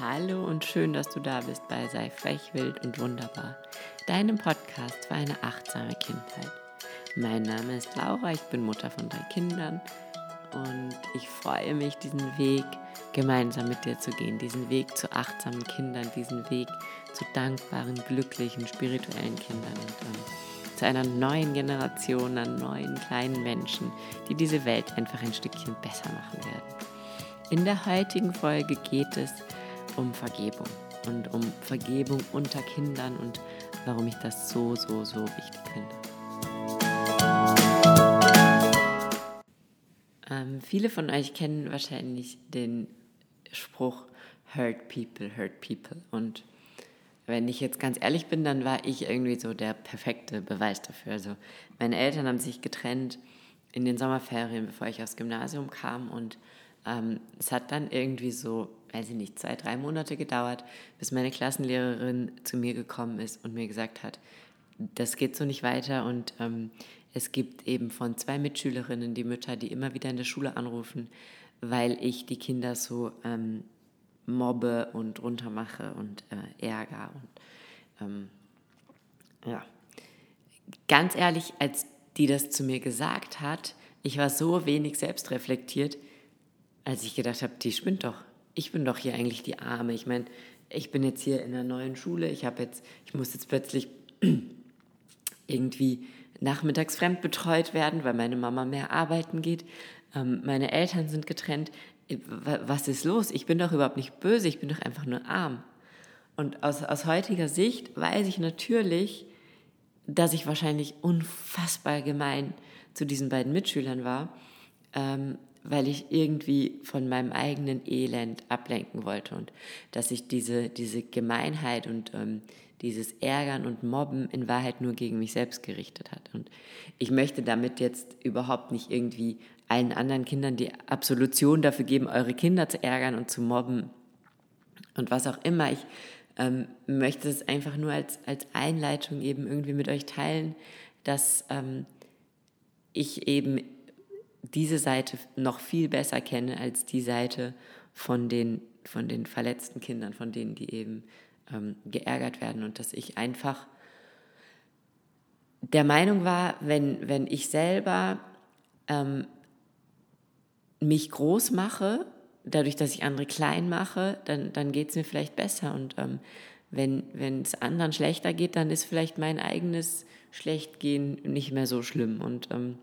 Hallo und schön, dass du da bist bei Sei frech, wild und wunderbar, deinem Podcast für eine achtsame Kindheit. Mein Name ist Laura, ich bin Mutter von drei Kindern und ich freue mich, diesen Weg gemeinsam mit dir zu gehen, diesen Weg zu achtsamen Kindern, diesen Weg zu dankbaren, glücklichen, spirituellen Kindern und ähm, zu einer neuen Generation an neuen kleinen Menschen, die diese Welt einfach ein Stückchen besser machen werden. In der heutigen Folge geht es um Vergebung und um Vergebung unter Kindern und warum ich das so, so, so wichtig finde. Ähm, viele von euch kennen wahrscheinlich den Spruch Hurt People, Hurt People. Und wenn ich jetzt ganz ehrlich bin, dann war ich irgendwie so der perfekte Beweis dafür. Also meine Eltern haben sich getrennt in den Sommerferien, bevor ich aufs Gymnasium kam und ähm, es hat dann irgendwie so, weiß ich nicht, zwei, drei Monate gedauert, bis meine Klassenlehrerin zu mir gekommen ist und mir gesagt hat, das geht so nicht weiter und ähm, es gibt eben von zwei Mitschülerinnen die Mütter, die immer wieder in der Schule anrufen, weil ich die Kinder so ähm, mobbe und runtermache und äh, ärger und ähm, ja. Ganz ehrlich, als die das zu mir gesagt hat, ich war so wenig selbstreflektiert, als ich gedacht habe, die spinnt doch. Ich bin doch hier eigentlich die Arme. Ich meine, ich bin jetzt hier in einer neuen Schule. Ich habe jetzt, ich muss jetzt plötzlich irgendwie nachmittags fremdbetreut werden, weil meine Mama mehr arbeiten geht. Ähm, meine Eltern sind getrennt. Äh, was ist los? Ich bin doch überhaupt nicht böse. Ich bin doch einfach nur arm. Und aus, aus heutiger Sicht weiß ich natürlich, dass ich wahrscheinlich unfassbar gemein zu diesen beiden Mitschülern war. Ähm, weil ich irgendwie von meinem eigenen Elend ablenken wollte und dass sich diese, diese Gemeinheit und ähm, dieses Ärgern und Mobben in Wahrheit nur gegen mich selbst gerichtet hat. Und ich möchte damit jetzt überhaupt nicht irgendwie allen anderen Kindern die Absolution dafür geben, eure Kinder zu ärgern und zu mobben und was auch immer. Ich ähm, möchte es einfach nur als, als Einleitung eben irgendwie mit euch teilen, dass ähm, ich eben diese Seite noch viel besser kenne als die Seite von den, von den verletzten Kindern, von denen, die eben ähm, geärgert werden und dass ich einfach der Meinung war, wenn, wenn ich selber ähm, mich groß mache, dadurch, dass ich andere klein mache, dann, dann geht es mir vielleicht besser. Und ähm, wenn es anderen schlechter geht, dann ist vielleicht mein eigenes Schlechtgehen nicht mehr so schlimm. Und ähm,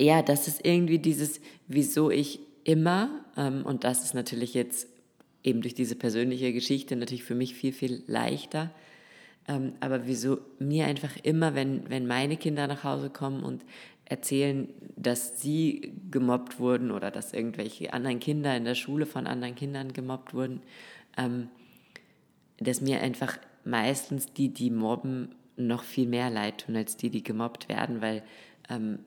ja, das ist irgendwie dieses, wieso ich immer, ähm, und das ist natürlich jetzt eben durch diese persönliche Geschichte natürlich für mich viel, viel leichter, ähm, aber wieso mir einfach immer, wenn, wenn meine Kinder nach Hause kommen und erzählen, dass sie gemobbt wurden oder dass irgendwelche anderen Kinder in der Schule von anderen Kindern gemobbt wurden, ähm, dass mir einfach meistens die, die mobben, noch viel mehr leid tun als die, die gemobbt werden, weil ähm,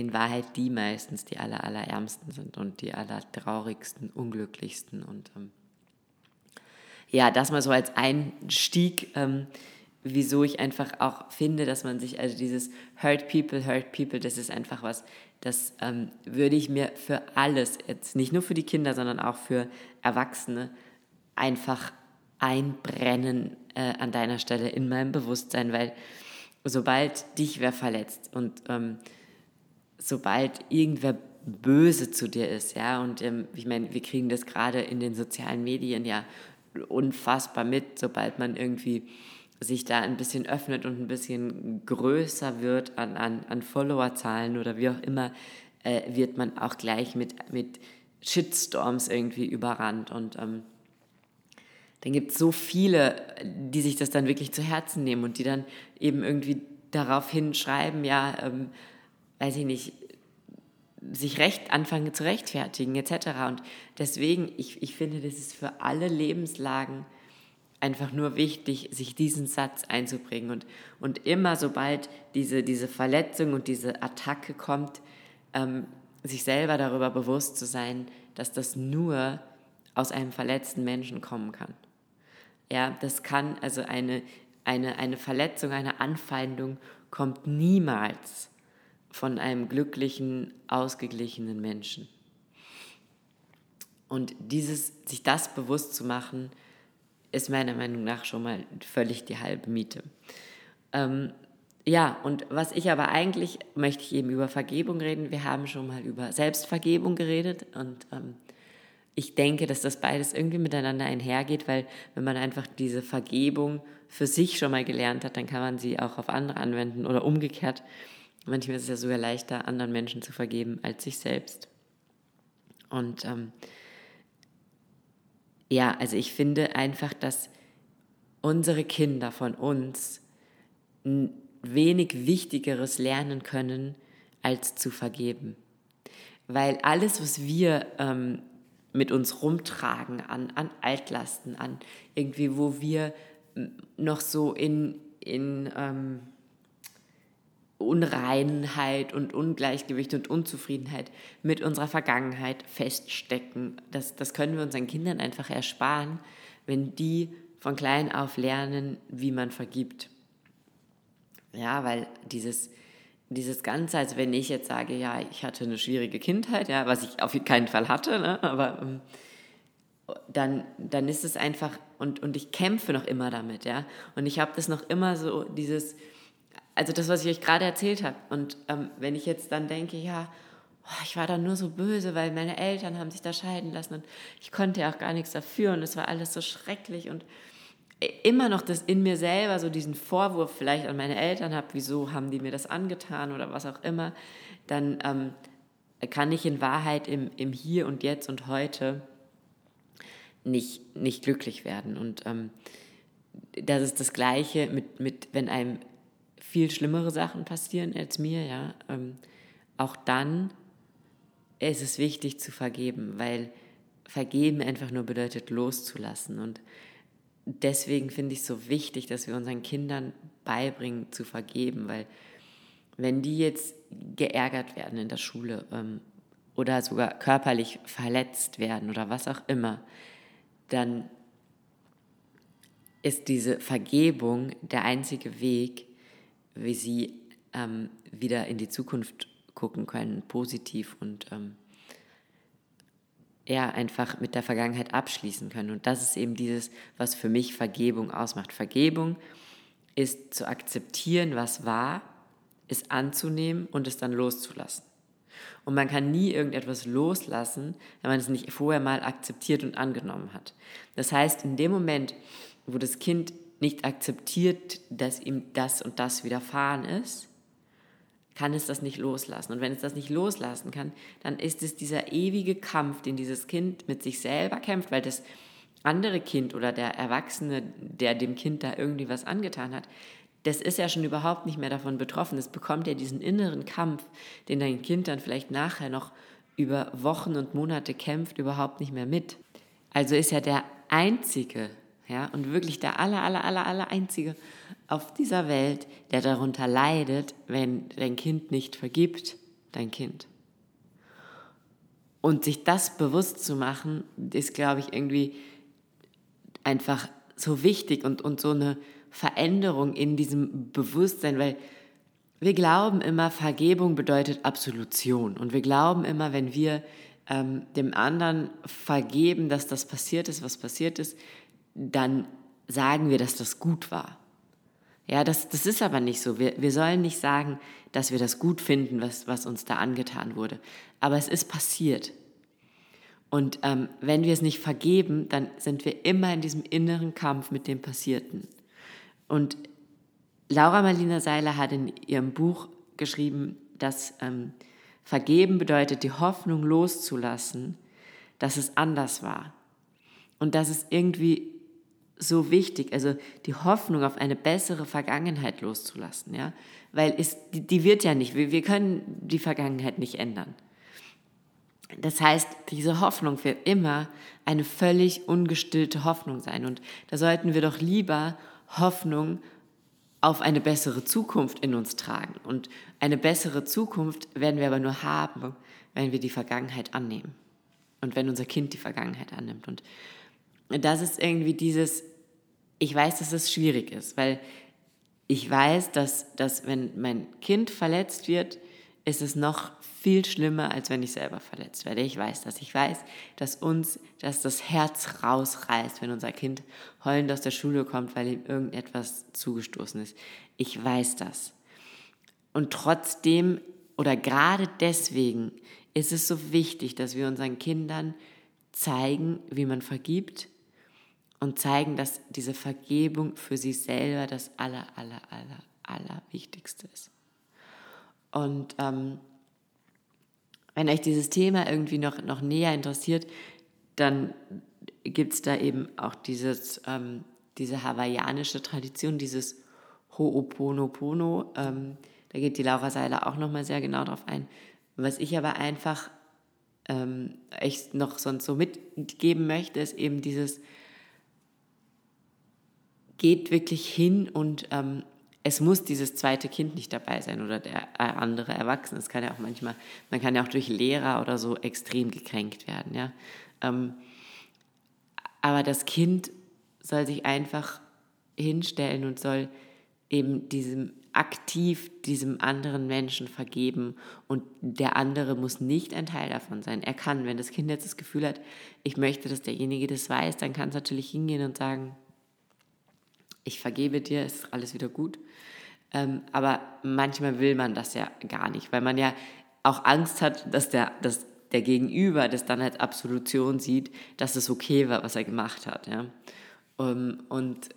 in Wahrheit die meistens die aller, allerärmsten sind und die allertraurigsten, unglücklichsten. Und ähm, ja, das mal so als Einstieg, ähm, wieso ich einfach auch finde, dass man sich, also dieses Hurt People, Hurt People, das ist einfach was, das ähm, würde ich mir für alles, jetzt nicht nur für die Kinder, sondern auch für Erwachsene, einfach einbrennen äh, an deiner Stelle in meinem Bewusstsein, weil sobald dich wer verletzt und ähm, sobald irgendwer böse zu dir ist, ja, und ähm, ich meine, wir kriegen das gerade in den sozialen Medien ja unfassbar mit, sobald man irgendwie sich da ein bisschen öffnet und ein bisschen größer wird an, an, an Followerzahlen oder wie auch immer, äh, wird man auch gleich mit, mit Shitstorms irgendwie überrannt. Und ähm, dann gibt es so viele, die sich das dann wirklich zu Herzen nehmen und die dann eben irgendwie darauf hinschreiben, ja, ähm, weiß ich nicht, sich recht anfangen zu rechtfertigen etc. Und deswegen, ich, ich finde, das ist für alle Lebenslagen einfach nur wichtig, sich diesen Satz einzubringen. Und, und immer sobald diese, diese Verletzung und diese Attacke kommt, ähm, sich selber darüber bewusst zu sein, dass das nur aus einem verletzten Menschen kommen kann. Ja, das kann, also eine, eine, eine Verletzung, eine Anfeindung kommt niemals von einem glücklichen, ausgeglichenen Menschen. Und dieses, sich das bewusst zu machen, ist meiner Meinung nach schon mal völlig die halbe Miete. Ähm, ja, und was ich aber eigentlich möchte ich eben über Vergebung reden. Wir haben schon mal über Selbstvergebung geredet und ähm, ich denke, dass das beides irgendwie miteinander einhergeht, weil wenn man einfach diese Vergebung für sich schon mal gelernt hat, dann kann man sie auch auf andere anwenden oder umgekehrt. Manchmal ist es ja sogar leichter, anderen Menschen zu vergeben als sich selbst. Und ähm, ja, also ich finde einfach, dass unsere Kinder von uns wenig Wichtigeres lernen können, als zu vergeben. Weil alles, was wir ähm, mit uns rumtragen an, an Altlasten, an irgendwie, wo wir noch so in, in ähm, Unreinheit und Ungleichgewicht und Unzufriedenheit mit unserer Vergangenheit feststecken. Das, das können wir unseren Kindern einfach ersparen, wenn die von klein auf lernen, wie man vergibt. Ja, weil dieses, dieses Ganze, also wenn ich jetzt sage, ja, ich hatte eine schwierige Kindheit, ja, was ich auf keinen Fall hatte, ne, aber ähm, dann, dann ist es einfach, und, und ich kämpfe noch immer damit, ja, und ich habe das noch immer so, dieses, also das, was ich euch gerade erzählt habe, und ähm, wenn ich jetzt dann denke, ja, oh, ich war da nur so böse, weil meine Eltern haben sich da scheiden lassen und ich konnte ja auch gar nichts dafür und es war alles so schrecklich und immer noch das in mir selber so diesen Vorwurf vielleicht an meine Eltern habe, wieso haben die mir das angetan oder was auch immer, dann ähm, kann ich in Wahrheit im, im Hier und Jetzt und heute nicht, nicht glücklich werden. Und ähm, das ist das Gleiche mit, mit, wenn einem viel schlimmere Sachen passieren als mir, ja, ähm, auch dann ist es wichtig zu vergeben, weil vergeben einfach nur bedeutet loszulassen. Und deswegen finde ich es so wichtig, dass wir unseren Kindern beibringen zu vergeben, weil wenn die jetzt geärgert werden in der Schule ähm, oder sogar körperlich verletzt werden oder was auch immer, dann ist diese Vergebung der einzige Weg, wie sie ähm, wieder in die Zukunft gucken können, positiv und ähm, ja, einfach mit der Vergangenheit abschließen können. Und das ist eben dieses, was für mich Vergebung ausmacht. Vergebung ist zu akzeptieren, was war, es anzunehmen und es dann loszulassen. Und man kann nie irgendetwas loslassen, wenn man es nicht vorher mal akzeptiert und angenommen hat. Das heißt, in dem Moment, wo das Kind nicht akzeptiert, dass ihm das und das widerfahren ist, kann es das nicht loslassen. Und wenn es das nicht loslassen kann, dann ist es dieser ewige Kampf, den dieses Kind mit sich selber kämpft, weil das andere Kind oder der Erwachsene, der dem Kind da irgendwie was angetan hat, das ist ja schon überhaupt nicht mehr davon betroffen. Es bekommt ja diesen inneren Kampf, den dein Kind dann vielleicht nachher noch über Wochen und Monate kämpft, überhaupt nicht mehr mit. Also ist ja der einzige, ja, und wirklich der aller, aller, aller, aller einzige auf dieser Welt, der darunter leidet, wenn dein Kind nicht vergibt, dein Kind. Und sich das bewusst zu machen, ist, glaube ich, irgendwie einfach so wichtig und, und so eine Veränderung in diesem Bewusstsein, weil wir glauben immer, Vergebung bedeutet Absolution. Und wir glauben immer, wenn wir ähm, dem anderen vergeben, dass das passiert ist, was passiert ist, dann sagen wir, dass das gut war. Ja, das, das ist aber nicht so. Wir, wir sollen nicht sagen, dass wir das gut finden, was, was uns da angetan wurde. Aber es ist passiert. Und ähm, wenn wir es nicht vergeben, dann sind wir immer in diesem inneren Kampf mit dem Passierten. Und Laura Marlina Seiler hat in ihrem Buch geschrieben, dass ähm, Vergeben bedeutet, die Hoffnung loszulassen, dass es anders war. Und dass es irgendwie so wichtig, also die Hoffnung auf eine bessere Vergangenheit loszulassen, ja, weil es, die, die wird ja nicht, wir, wir können die Vergangenheit nicht ändern. Das heißt, diese Hoffnung wird immer eine völlig ungestillte Hoffnung sein und da sollten wir doch lieber Hoffnung auf eine bessere Zukunft in uns tragen und eine bessere Zukunft werden wir aber nur haben, wenn wir die Vergangenheit annehmen und wenn unser Kind die Vergangenheit annimmt und das ist irgendwie dieses, ich weiß, dass es schwierig ist, weil ich weiß, dass, dass wenn mein Kind verletzt wird, ist es noch viel schlimmer, als wenn ich selber verletzt werde. Ich weiß das. Ich weiß, dass uns, dass das Herz rausreißt, wenn unser Kind heulend aus der Schule kommt, weil ihm irgendetwas zugestoßen ist. Ich weiß das. Und trotzdem oder gerade deswegen ist es so wichtig, dass wir unseren Kindern zeigen, wie man vergibt und zeigen, dass diese Vergebung für sie selber das aller, aller, aller, aller Wichtigste ist. Und ähm, wenn euch dieses Thema irgendwie noch, noch näher interessiert, dann gibt es da eben auch dieses, ähm, diese hawaiianische Tradition, dieses Ho'oponopono. Ähm, da geht die Laura Seiler auch nochmal sehr genau drauf ein. Was ich aber einfach ähm, echt noch sonst so mitgeben möchte, ist eben dieses, geht wirklich hin und ähm, es muss dieses zweite Kind nicht dabei sein oder der äh, andere Erwachsene. Es kann ja auch manchmal, man kann ja auch durch Lehrer oder so extrem gekränkt werden, ja. Ähm, aber das Kind soll sich einfach hinstellen und soll eben diesem aktiv diesem anderen Menschen vergeben und der andere muss nicht ein Teil davon sein. Er kann, wenn das Kind jetzt das Gefühl hat, ich möchte, dass derjenige das weiß, dann kann es natürlich hingehen und sagen, ich vergebe dir, ist alles wieder gut. Ähm, aber manchmal will man das ja gar nicht, weil man ja auch Angst hat, dass der, dass der Gegenüber das dann als Absolution sieht, dass es okay war, was er gemacht hat. Ja? Um, ähm, und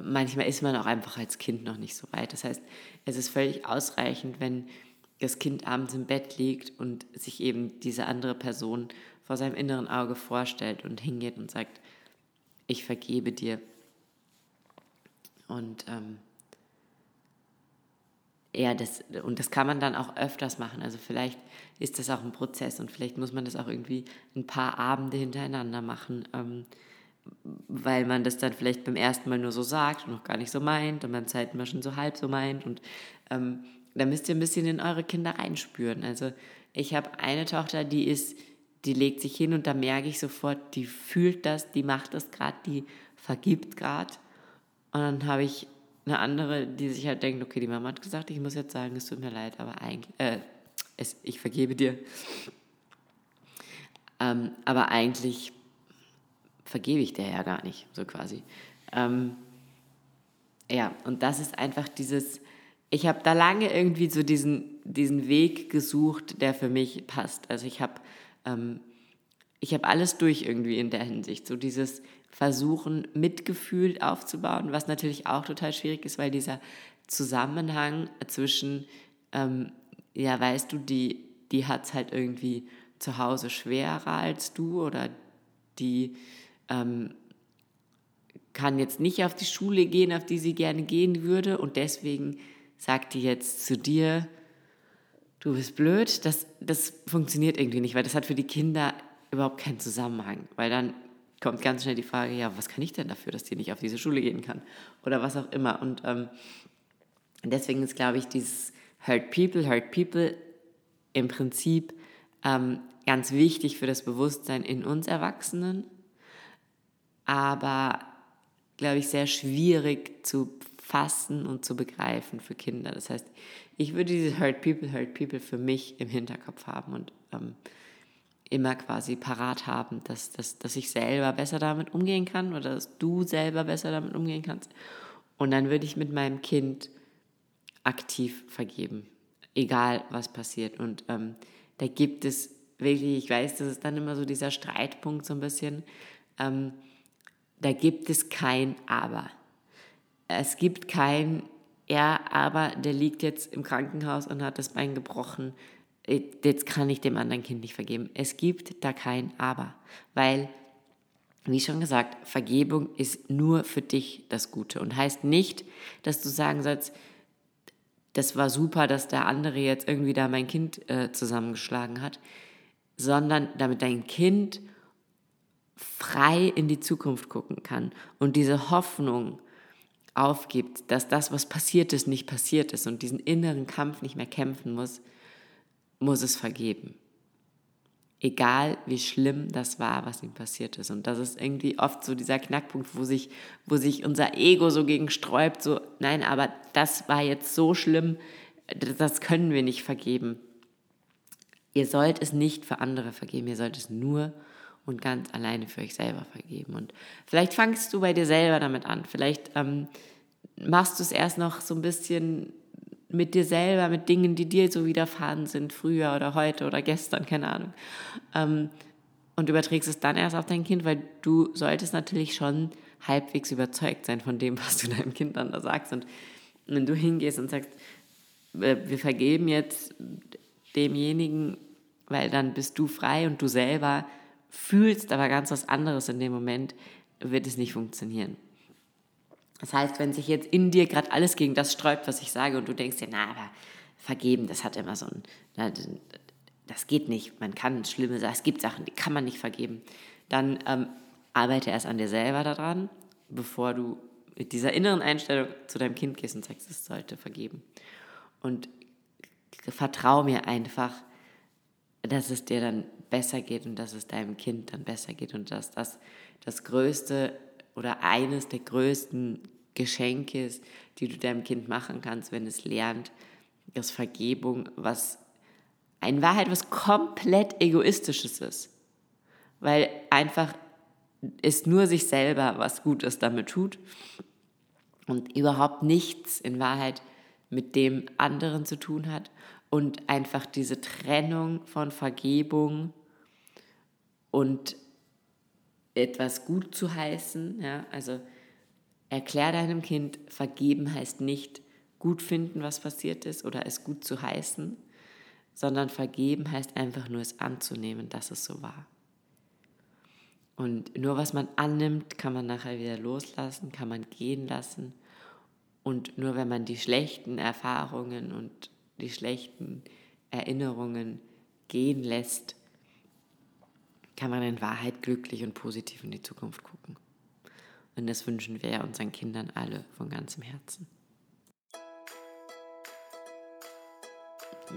manchmal ist man auch einfach als Kind noch nicht so weit. Das heißt, es ist völlig ausreichend, wenn das Kind abends im Bett liegt und sich eben diese andere Person vor seinem inneren Auge vorstellt und hingeht und sagt, ich vergebe dir, und ähm, ja, das, und das kann man dann auch öfters machen. Also vielleicht ist das auch ein Prozess und vielleicht muss man das auch irgendwie ein paar Abende hintereinander machen, ähm, weil man das dann vielleicht beim ersten Mal nur so sagt und noch gar nicht so meint und beim zweiten Mal schon so halb so meint. Und ähm, da müsst ihr ein bisschen in eure Kinder reinspüren. Also ich habe eine Tochter, die ist, die legt sich hin und da merke ich sofort, die fühlt das, die macht das gerade, die vergibt gerade. Und dann habe ich eine andere, die sich halt denkt, okay, die Mama hat gesagt, ich muss jetzt sagen, es tut mir leid, aber eigentlich, äh, es, ich vergebe dir. Ähm, aber eigentlich vergebe ich dir ja gar nicht, so quasi. Ähm, ja, und das ist einfach dieses, ich habe da lange irgendwie so diesen, diesen Weg gesucht, der für mich passt. Also ich habe ähm, ich habe alles durch irgendwie in der Hinsicht. So dieses, versuchen, Mitgefühl aufzubauen, was natürlich auch total schwierig ist, weil dieser Zusammenhang zwischen, ähm, ja, weißt du, die, die hat es halt irgendwie zu Hause schwerer als du oder die ähm, kann jetzt nicht auf die Schule gehen, auf die sie gerne gehen würde. Und deswegen sagt die jetzt zu dir, du bist blöd, das, das funktioniert irgendwie nicht, weil das hat für die Kinder überhaupt keinen Zusammenhang, weil dann kommt ganz schnell die Frage, ja, was kann ich denn dafür, dass die nicht auf diese Schule gehen kann? Oder was auch immer. Und ähm, deswegen ist, glaube ich, dieses Hurt People, Hurt People im Prinzip ähm, ganz wichtig für das Bewusstsein in uns Erwachsenen, aber, glaube ich, sehr schwierig zu fassen und zu begreifen für Kinder. Das heißt, ich würde diese Hurt People, Hurt People für mich im Hinterkopf haben und ähm, immer quasi parat haben, dass, dass, dass ich selber besser damit umgehen kann oder dass du selber besser damit umgehen kannst. Und dann würde ich mit meinem Kind aktiv vergeben, egal was passiert. Und ähm, da gibt es wirklich, ich weiß, das ist dann immer so dieser Streitpunkt so ein bisschen, ähm, da gibt es kein Aber. Es gibt kein, ja, aber der liegt jetzt im Krankenhaus und hat das Bein gebrochen jetzt kann ich dem anderen Kind nicht vergeben. Es gibt da kein Aber, weil, wie schon gesagt, Vergebung ist nur für dich das Gute und heißt nicht, dass du sagen sollst, das war super, dass der andere jetzt irgendwie da mein Kind äh, zusammengeschlagen hat, sondern damit dein Kind frei in die Zukunft gucken kann und diese Hoffnung aufgibt, dass das, was passiert ist, nicht passiert ist und diesen inneren Kampf nicht mehr kämpfen muss, muss es vergeben. Egal wie schlimm das war, was ihm passiert ist. Und das ist irgendwie oft so dieser Knackpunkt, wo sich, wo sich unser Ego so gegen sträubt, so, nein, aber das war jetzt so schlimm, das können wir nicht vergeben. Ihr sollt es nicht für andere vergeben, ihr sollt es nur und ganz alleine für euch selber vergeben. Und vielleicht fangst du bei dir selber damit an. Vielleicht ähm, machst du es erst noch so ein bisschen mit dir selber, mit Dingen, die dir so widerfahren sind, früher oder heute oder gestern, keine Ahnung. Ähm, und überträgst es dann erst auf dein Kind, weil du solltest natürlich schon halbwegs überzeugt sein von dem, was du deinem Kind dann da sagst. Und wenn du hingehst und sagst, äh, wir vergeben jetzt demjenigen, weil dann bist du frei und du selber fühlst aber ganz was anderes in dem Moment, wird es nicht funktionieren. Das heißt, wenn sich jetzt in dir gerade alles gegen das sträubt, was ich sage, und du denkst dir, na, aber vergeben, das hat immer so ein, das geht nicht, man kann schlimme Sachen, es gibt Sachen, die kann man nicht vergeben, dann ähm, arbeite erst an dir selber daran, bevor du mit dieser inneren Einstellung zu deinem Kind gehst und sagst, es sollte vergeben. Und vertrau mir einfach, dass es dir dann besser geht und dass es deinem Kind dann besser geht und dass das das größte oder eines der größten Geschenke ist, die du deinem Kind machen kannst, wenn es lernt, dass Vergebung was in Wahrheit was komplett egoistisches ist, weil einfach es nur sich selber was Gutes damit tut und überhaupt nichts in Wahrheit mit dem anderen zu tun hat und einfach diese Trennung von Vergebung und etwas gut zu heißen, ja, also erklär deinem Kind, vergeben heißt nicht gut finden, was passiert ist oder es gut zu heißen, sondern vergeben heißt einfach nur es anzunehmen, dass es so war. Und nur was man annimmt, kann man nachher wieder loslassen, kann man gehen lassen. Und nur wenn man die schlechten Erfahrungen und die schlechten Erinnerungen gehen lässt, kann man in Wahrheit glücklich und positiv in die Zukunft gucken. Und das wünschen wir unseren Kindern alle von ganzem Herzen.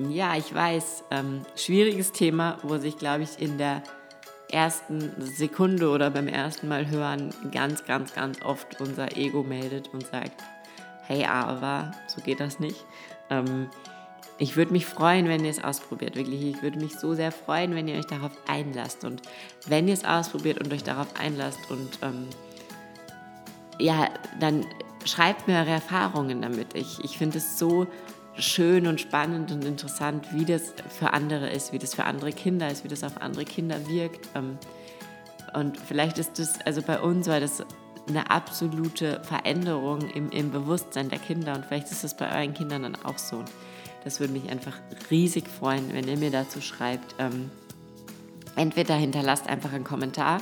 Ja, ich weiß, ähm, schwieriges Thema, wo sich, glaube ich, in der ersten Sekunde oder beim ersten Mal hören ganz, ganz, ganz oft unser Ego meldet und sagt, hey, aber so geht das nicht. Ähm, ich würde mich freuen, wenn ihr es ausprobiert. Wirklich, ich würde mich so sehr freuen, wenn ihr euch darauf einlasst. Und wenn ihr es ausprobiert und euch darauf einlasst und ähm, ja, dann schreibt mir eure Erfahrungen damit. Ich, ich finde es so schön und spannend und interessant, wie das für andere ist, wie das für andere Kinder ist, wie das auf andere Kinder wirkt. Ähm, und vielleicht ist das, also bei uns war das eine absolute Veränderung im, im Bewusstsein der Kinder und vielleicht ist das bei euren Kindern dann auch so. Das würde mich einfach riesig freuen, wenn ihr mir dazu schreibt. Ähm, entweder hinterlasst einfach einen Kommentar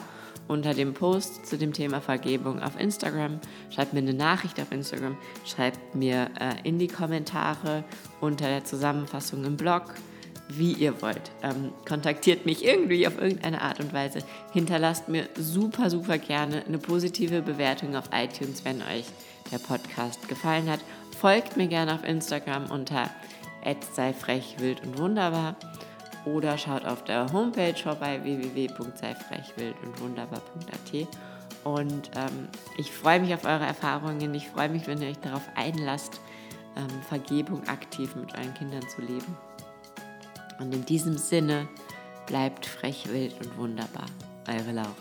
unter dem Post zu dem Thema Vergebung auf Instagram, schreibt mir eine Nachricht auf Instagram, schreibt mir äh, in die Kommentare unter der Zusammenfassung im Blog, wie ihr wollt. Ähm, kontaktiert mich irgendwie auf irgendeine Art und Weise. Hinterlasst mir super, super gerne eine positive Bewertung auf iTunes, wenn euch der Podcast gefallen hat. Folgt mir gerne auf Instagram unter sei frech, wild und wunderbar oder schaut auf der Homepage vorbei www.seifrechwildundwunderbar.at und ähm, ich freue mich auf eure Erfahrungen. Ich freue mich, wenn ihr euch darauf einlasst, ähm, Vergebung aktiv mit euren Kindern zu leben. Und in diesem Sinne bleibt frech, wild und wunderbar. Eure Laura.